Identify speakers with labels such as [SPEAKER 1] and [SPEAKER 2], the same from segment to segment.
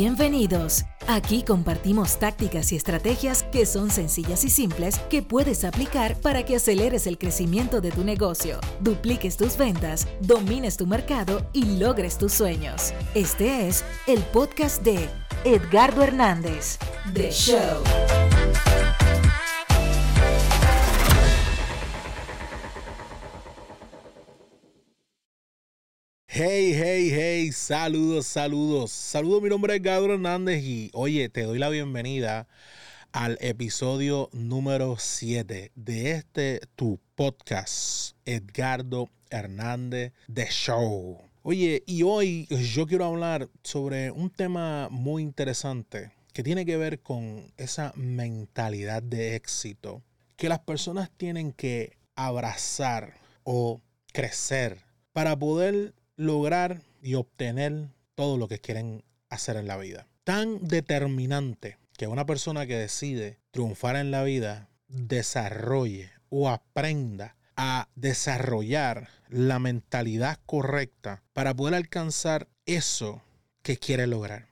[SPEAKER 1] Bienvenidos. Aquí compartimos tácticas y estrategias que son sencillas y simples que puedes aplicar para que aceleres el crecimiento de tu negocio, dupliques tus ventas, domines tu mercado y logres tus sueños. Este es el podcast de Edgardo Hernández, The Show.
[SPEAKER 2] Hey, hey, hey, saludos, saludos. Saludos, mi nombre es Edgardo Hernández y oye, te doy la bienvenida al episodio número 7 de este tu podcast, Edgardo Hernández The Show. Oye, y hoy yo quiero hablar sobre un tema muy interesante que tiene que ver con esa mentalidad de éxito que las personas tienen que abrazar o crecer para poder lograr y obtener todo lo que quieren hacer en la vida. Tan determinante que una persona que decide triunfar en la vida desarrolle o aprenda a desarrollar la mentalidad correcta para poder alcanzar eso que quiere lograr.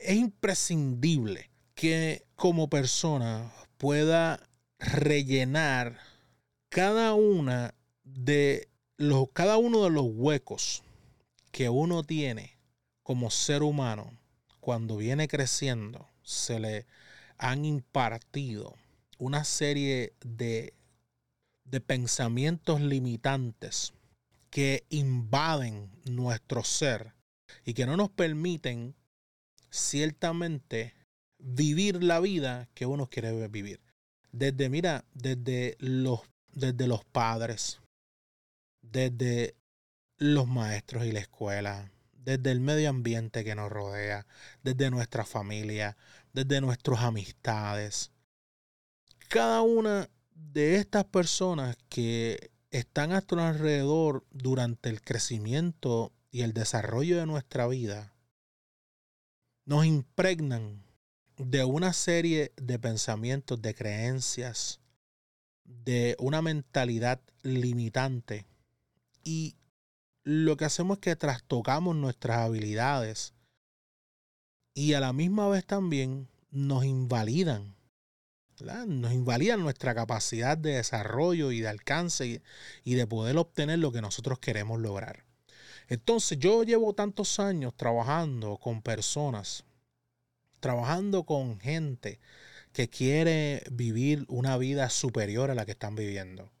[SPEAKER 2] Es imprescindible que como persona pueda rellenar cada una de cada uno de los huecos que uno tiene como ser humano cuando viene creciendo, se le han impartido una serie de, de pensamientos limitantes que invaden nuestro ser y que no nos permiten ciertamente vivir la vida que uno quiere vivir. Desde, mira, desde los, desde los padres, desde los maestros y la escuela, desde el medio ambiente que nos rodea, desde nuestra familia, desde nuestras amistades. Cada una de estas personas que están a nuestro alrededor durante el crecimiento y el desarrollo de nuestra vida, nos impregnan de una serie de pensamientos, de creencias, de una mentalidad limitante y lo que hacemos es que trastocamos nuestras habilidades y a la misma vez también nos invalidan. Nos invalidan nuestra capacidad de desarrollo y de alcance y, de poder obtener lo que nosotros queremos lograr. Entonces yo llevo tantos años trabajando con personas, trabajando con gente que quiere vivir una vida superior a la que están viviendo,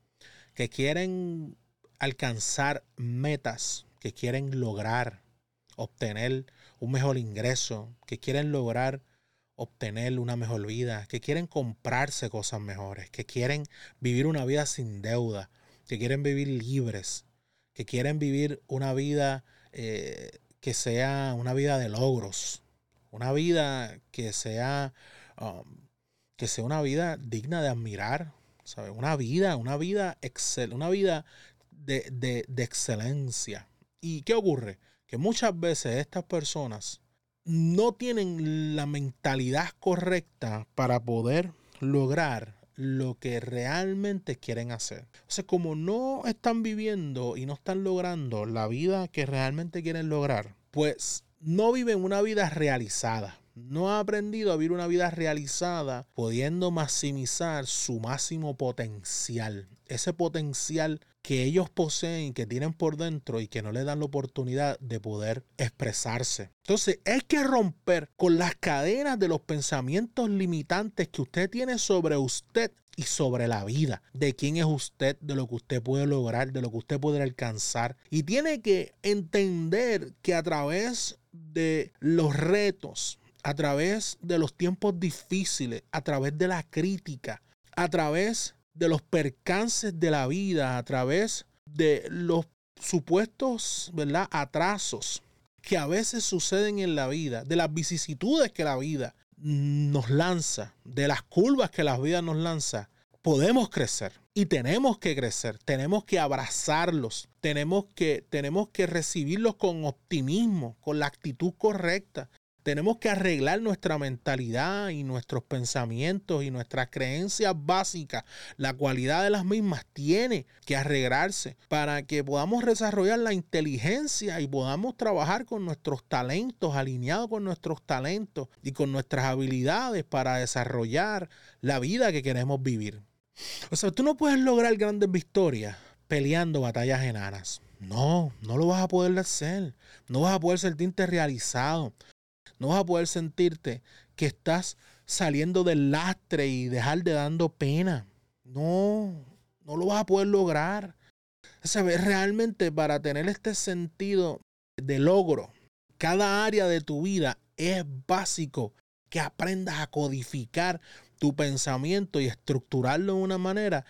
[SPEAKER 2] que quieren alcanzar metas que quieren lograr, obtener un mejor ingreso, que quieren lograr obtener una mejor vida, que quieren comprarse cosas mejores, que quieren vivir una vida sin deuda, que quieren vivir libres, que quieren vivir una vida eh, que sea una vida de logros, una vida que sea, um, que sea una vida digna de admirar, Una vida, una vida excel, una vida de, excelencia. ¿Y qué ocurre? Que muchas veces estas personas no tienen la mentalidad correcta para poder lograr lo que realmente quieren hacer. O sea, como no están viviendo y no están logrando la vida que realmente quieren lograr, pues no viven una vida realizada no ha aprendido a vivir una vida realizada, pudiendo maximizar su máximo potencial. Ese potencial que ellos poseen, que tienen por dentro y que no le dan la oportunidad de poder expresarse. Entonces, hay que romper con las cadenas de los pensamientos limitantes que usted tiene sobre usted y sobre la vida, de quién es usted, de lo que usted puede lograr, de lo que usted puede alcanzar. Y tiene que entender que a través de los retos, a través de los tiempos difíciles, a través de la crítica, a través de los percances de la vida, a través de los supuestos ¿verdad? atrasos que a veces suceden en la vida, de las vicisitudes que la vida nos lanza, de las curvas que la vida nos lanza, podemos crecer y tenemos que crecer, tenemos que abrazarlos, tenemos que, tenemos que recibirlos con optimismo, con la actitud correcta, Tenemos que arreglar nuestra mentalidad y nuestros pensamientos y nuestras creencias básicas. La cualidad de las mismas tiene que arreglarse para que podamos desarrollar la inteligencia y podamos trabajar con nuestros talentos, alineados con nuestros talentos y con nuestras habilidades para desarrollar la vida que queremos vivir. O sea, tú no puedes lograr grandes victorias peleando batallas enanas. No, no lo vas a poder hacer. No vas a poder sentirte realizado. No vas a poder sentirte que estás saliendo del lastre y dejar de dando pena. No, no lo vas a poder lograr. ¿Sabes? Realmente para tener este sentido de logro, cada área de tu vida es básico que aprendas a codificar tu pensamiento y estructurarlo de una manera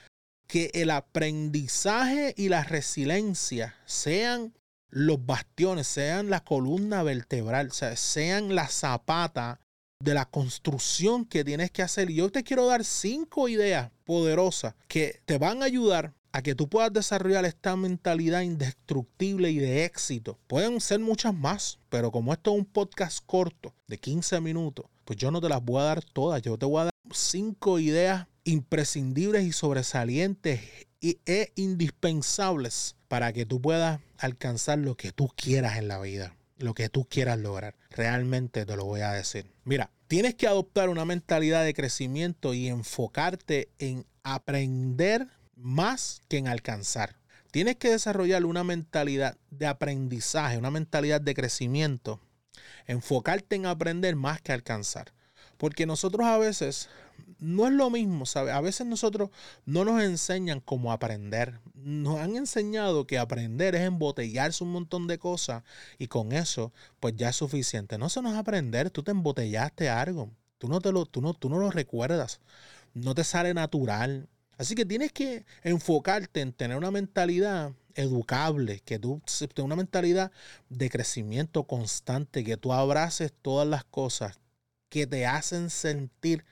[SPEAKER 2] que el aprendizaje y la resiliencia sean los bastiones, sean la columna vertebral, o sea, sean la zapata de la construcción que tienes que hacer. Y yo te quiero dar cinco ideas poderosas que te van a ayudar a que tú puedas desarrollar esta mentalidad indestructible y de éxito. Pueden ser muchas más, pero como esto es un podcast corto de 15 minutos, pues yo no te las voy a dar todas. Yo te voy a dar cinco ideas imprescindibles y sobresalientes e indispensables para que tú puedas alcanzar lo que tú quieras en la vida, lo que tú quieras lograr. Realmente te lo voy a decir. Mira, tienes que adoptar una mentalidad de crecimiento y enfocarte en aprender más que en alcanzar. Tienes que desarrollar una mentalidad de aprendizaje, una mentalidad de crecimiento. Enfocarte en aprender más que alcanzar. Porque nosotros a veces no es lo mismo. A veces nosotros no nos enseñan cómo aprender. Nos han enseñado que aprender es embotellarse un montón de cosas y con eso pues ya es suficiente. No se nos aprender, tú te embotellaste algo. Tú no, te lo, tú, no, tú no lo recuerdas. No te sale natural. Así que tienes que enfocarte en tener una mentalidad educable, que tú tengas una mentalidad de crecimiento constante, que tú abraces todas las cosas que te hacen sentir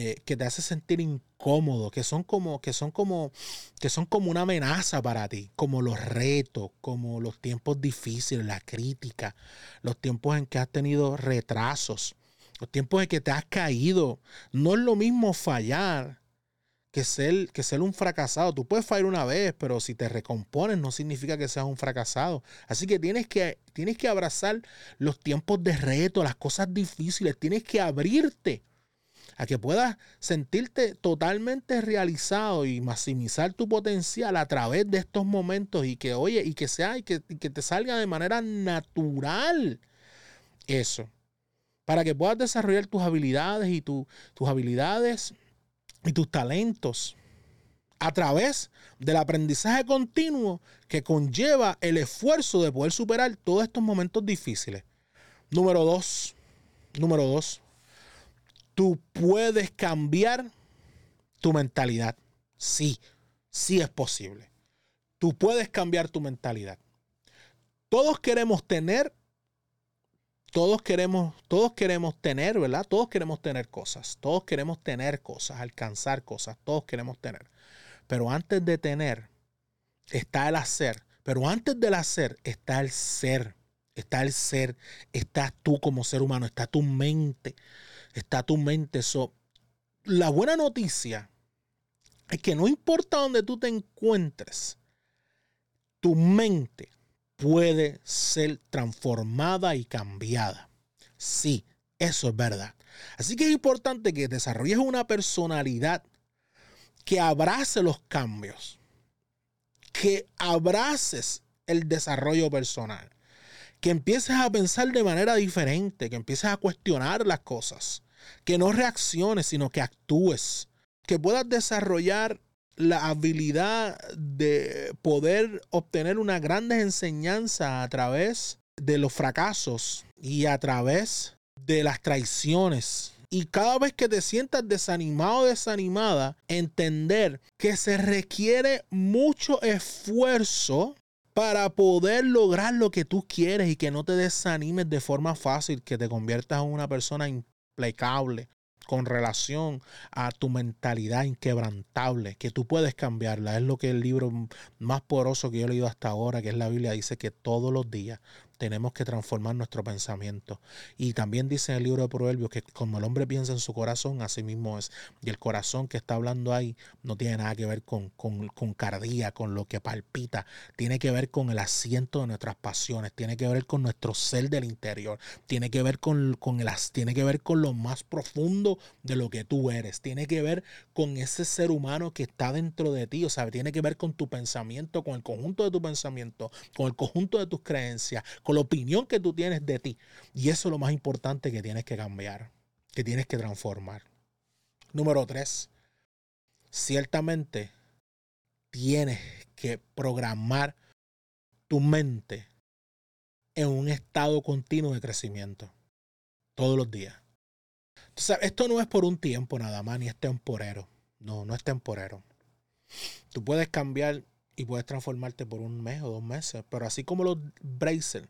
[SPEAKER 2] eh, que te hace sentir incómodo, que son como, que son como, que son como una amenaza para ti, como los retos, como los tiempos difíciles, la crítica, los tiempos en que has tenido retrasos, los tiempos en que te has caído. No es lo mismo fallar que ser, que ser un fracasado. Tú puedes fallar una vez, pero si te recompones no significa que seas un fracasado. Así que tienes que, tienes que abrazar los tiempos de reto, las cosas difíciles. Tienes que abrirte a que puedas sentirte totalmente realizado y maximizar tu potencial a través de estos momentos y que, oye, y que sea, y que, que te salga de manera natural eso. Para que puedas desarrollar tus habilidades y tus habilidades y tus talentos a través del aprendizaje continuo que conlleva el esfuerzo de poder superar todos estos momentos difíciles. Número dos, número dos, tú puedes cambiar tu mentalidad. Sí, sí es posible. Tú puedes cambiar tu mentalidad. Todos queremos tener, todos queremos, todos queremos tener, ¿verdad? Todos queremos tener cosas, todos queremos tener cosas, alcanzar cosas, todos queremos tener. Pero antes de tener está el hacer, pero antes del hacer está el ser, está el ser, estás tú como ser humano, está tu mente está tu mente. So, la buena noticia es que no importa dónde tú te encuentres, tu mente puede ser transformada y cambiada. Sí, eso es verdad. Así que es importante que desarrolles una personalidad que abrace los cambios, que abraces el desarrollo personal, que empieces a pensar de manera diferente, que empieces a cuestionar las cosas, que no reacciones, sino que actúes, que puedas desarrollar la habilidad de poder obtener una grande enseñanza a través de los fracasos y a través de las traiciones. Y cada vez que te sientas desanimado o desanimada, entender que se requiere mucho esfuerzo para poder lograr lo que tú quieres y que no te desanimes de forma fácil, que te conviertas en una persona con relación a tu mentalidad inquebrantable, que tú puedes cambiarla. Es lo que el libro más poroso que yo he leído hasta ahora, que es la Biblia, dice que todos los días tenemos que transformar nuestro pensamiento. Y también dice en el libro de Proverbios que como el hombre piensa en su corazón, así mismo es. Y el corazón que está hablando ahí no tiene nada que ver con, con, con cardía, con lo que palpita. Tiene que ver con el asiento de nuestras pasiones. Tiene que ver con nuestro ser del interior. Tiene que ver con, con, el, tiene que ver con lo más profundo de lo que tú eres. Tiene que ver con ese ser humano que está dentro de ti. O sea, tiene que ver con tu pensamiento, con el conjunto de tu pensamiento, con el conjunto de tus creencias, con la opinión que tú tienes de ti. Y eso es lo más importante que tienes que cambiar, que tienes que transformar. Número tres, ciertamente tienes que programar tu mente en un estado continuo de crecimiento todos los días. Entonces, esto no es por un tiempo nada más, ni es temporero. No, no es temporero. Tú puedes cambiar y puedes transformarte por un mes o dos meses, pero así como los braces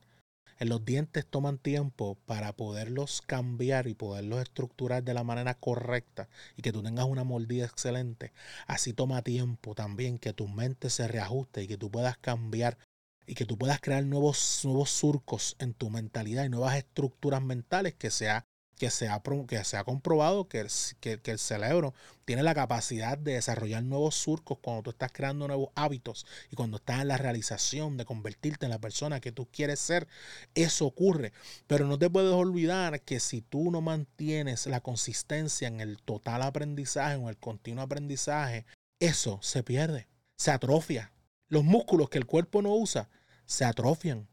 [SPEAKER 2] en los dientes toman tiempo para poderlos cambiar y poderlos estructurar de la manera correcta y que tú tengas una mordida excelente. Así toma tiempo también que tu mente se reajuste y que tú puedas cambiar y que tú puedas crear nuevos, nuevos surcos en tu mentalidad y nuevas estructuras mentales que sea que se ha, que se ha comprobado que el, que, el, cerebro tiene la capacidad de desarrollar nuevos surcos cuando tú estás creando nuevos hábitos y cuando estás en la realización de convertirte en la persona que tú quieres ser, eso ocurre. Pero no te puedes olvidar que si tú no mantienes la consistencia en el total aprendizaje o en el continuo aprendizaje, eso se pierde, se atrofia. Los músculos que el cuerpo no usa se atrofian.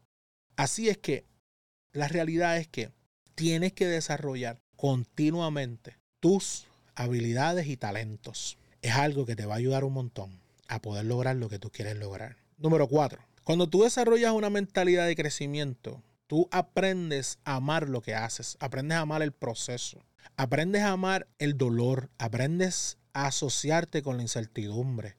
[SPEAKER 2] Así es que la realidad es que tienes que desarrollar continuamente tus habilidades y talentos. Es algo que te va a ayudar un montón a poder lograr lo que tú quieres lograr. Número cuatro, cuando tú desarrollas una mentalidad de crecimiento, tú aprendes a amar lo que haces, aprendes a amar el proceso, aprendes a amar el dolor, aprendes a asociarte con la incertidumbre,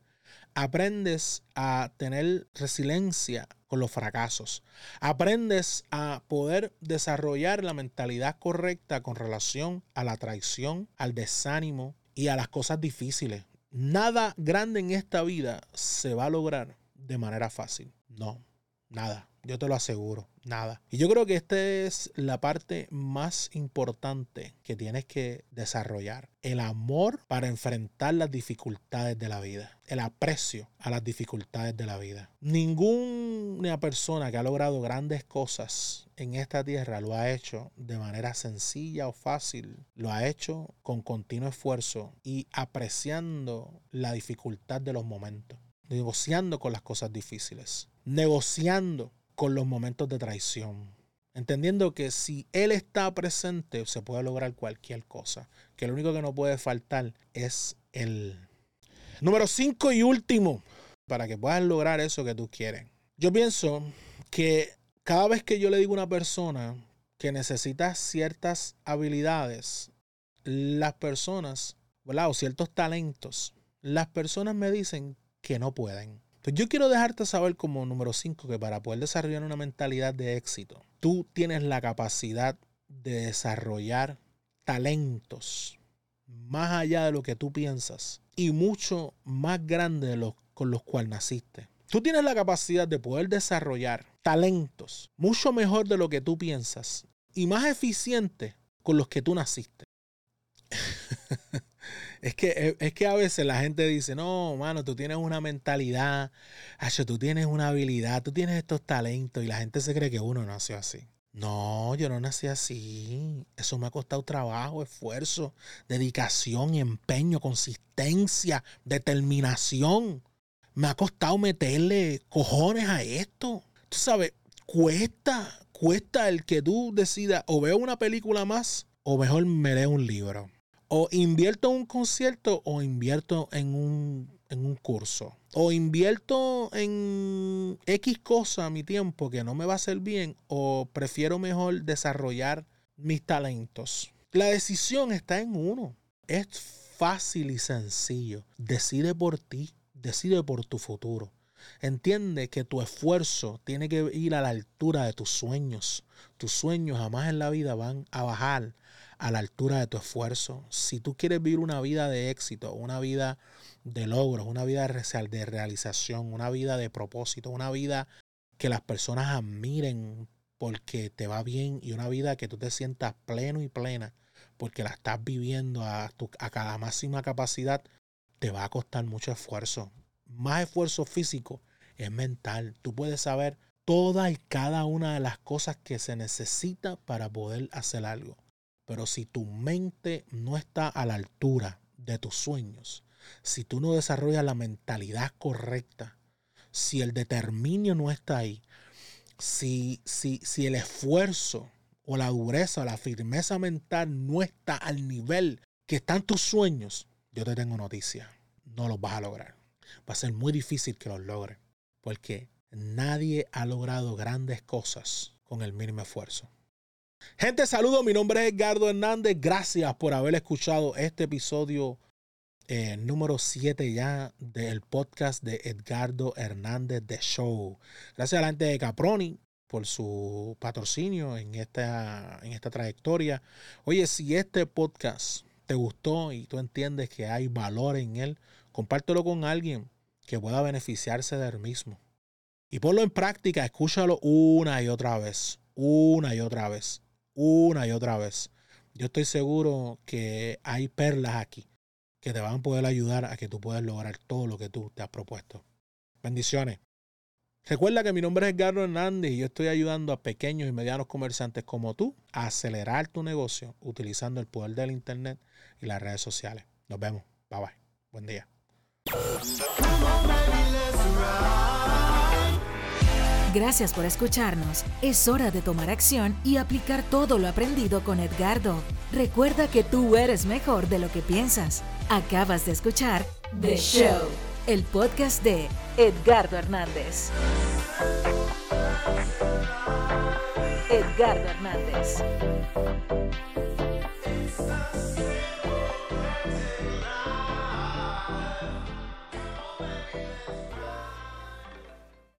[SPEAKER 2] aprendes a tener resiliencia con los fracasos. Aprendes a poder desarrollar la mentalidad correcta con relación a la traición, al desánimo y a las cosas difíciles. Nada grande en esta vida se va a lograr de manera fácil. No, nada. Yo te lo aseguro, nada. Y yo creo que esta es la parte más importante que tienes que desarrollar. El amor para enfrentar las dificultades de la vida. El aprecio a las dificultades de la vida. Ninguna persona que ha logrado grandes cosas en esta tierra lo ha hecho de manera sencilla o fácil. Lo ha hecho con continuo esfuerzo y apreciando la dificultad de los momentos negociando con las cosas difíciles, negociando con los momentos de traición. Entendiendo que si Él está presente, se puede lograr cualquier cosa. Que lo único que no puede faltar es Él. Número 5 y último, para que puedas lograr eso que tú quieres. Yo pienso que cada vez que yo le digo a una persona que necesita ciertas habilidades, las personas, ¿verdad? O ciertos talentos, las personas me dicen que no pueden. Yo quiero dejarte saber como número 5 que para poder desarrollar una mentalidad de éxito, tú tienes la capacidad de desarrollar talentos más allá de lo que tú piensas y mucho más grande de los con los cuales naciste. Tú tienes la capacidad de poder desarrollar talentos mucho mejor de lo que tú piensas y más eficiente con los que tú naciste. Es que, eh, es que a veces la gente dice, no, mano, tú tienes una mentalidad, tú tienes una habilidad, tú tienes estos talentos y la gente se cree que uno nació así. No, yo no nací así. Eso me ha costado trabajo, esfuerzo, dedicación, empeño, consistencia, determinación. Me ha costado meterle cojones a esto. Tú sabes, cuesta, cuesta el que tú decidas o veo una película más o mejor me leo un libro o invierto en un concierto o invierto en un, en un curso. O invierto en X cosa mi tiempo que no me va a hacer bien o prefiero mejor desarrollar mis talentos. La decisión está en uno. Es fácil y sencillo. Decide por ti, decide por tu futuro. Entiende que tu esfuerzo tiene que ir a la altura de tus sueños. Tus sueños jamás en la vida van a bajar a la altura de tu esfuerzo. Si tú quieres vivir una vida de éxito, una vida de logros, una vida de realización, una vida de propósito, una vida que las personas admiren porque te va bien y una vida que tú te sientas pleno y plena porque la estás viviendo a, tu, a cada máxima capacidad, te va a costar mucho esfuerzo. Más esfuerzo físico es mental. Tú puedes saber todas y cada una de las cosas que se necesita para poder hacer algo. Pero si tu mente no está a la altura de tus sueños, si tú no desarrollas la mentalidad correcta, si el determinio no está ahí, si, si, si el esfuerzo o la dureza o la firmeza mental no está al nivel que están tus sueños, yo te tengo noticia, no los vas a lograr. Va a ser muy difícil que los logres, porque nadie ha logrado grandes cosas con el mínimo esfuerzo. Gente, saludo, mi nombre es Edgardo Hernández, gracias por haber escuchado este episodio eh, número 7 ya del podcast de Edgardo Hernández The Show. Gracias a la gente de Caproni por su patrocinio en esta, en esta trayectoria. Oye, si este podcast te gustó y tú entiendes que hay valor en él, compártelo con alguien que pueda beneficiarse de él mismo. Y ponlo en práctica, escúchalo una y otra vez, una y otra vez, una y otra vez. Yo estoy seguro que hay perlas aquí que te van a poder ayudar a que tú puedas lograr todo lo que tú te has propuesto. Bendiciones. Recuerda que mi nombre es Edgardo Hernández y yo estoy ayudando a pequeños y medianos comerciantes como tú a acelerar tu negocio utilizando el poder del Internet y las redes sociales. Nos vemos. Bye bye. Buen día.
[SPEAKER 1] Gracias por escucharnos. Es hora de tomar acción y aplicar todo lo aprendido con Edgardo. Recuerda que tú eres mejor de lo que piensas. Acabas de escuchar The Show, el podcast de Edgardo Hernández. Edgardo Hernández.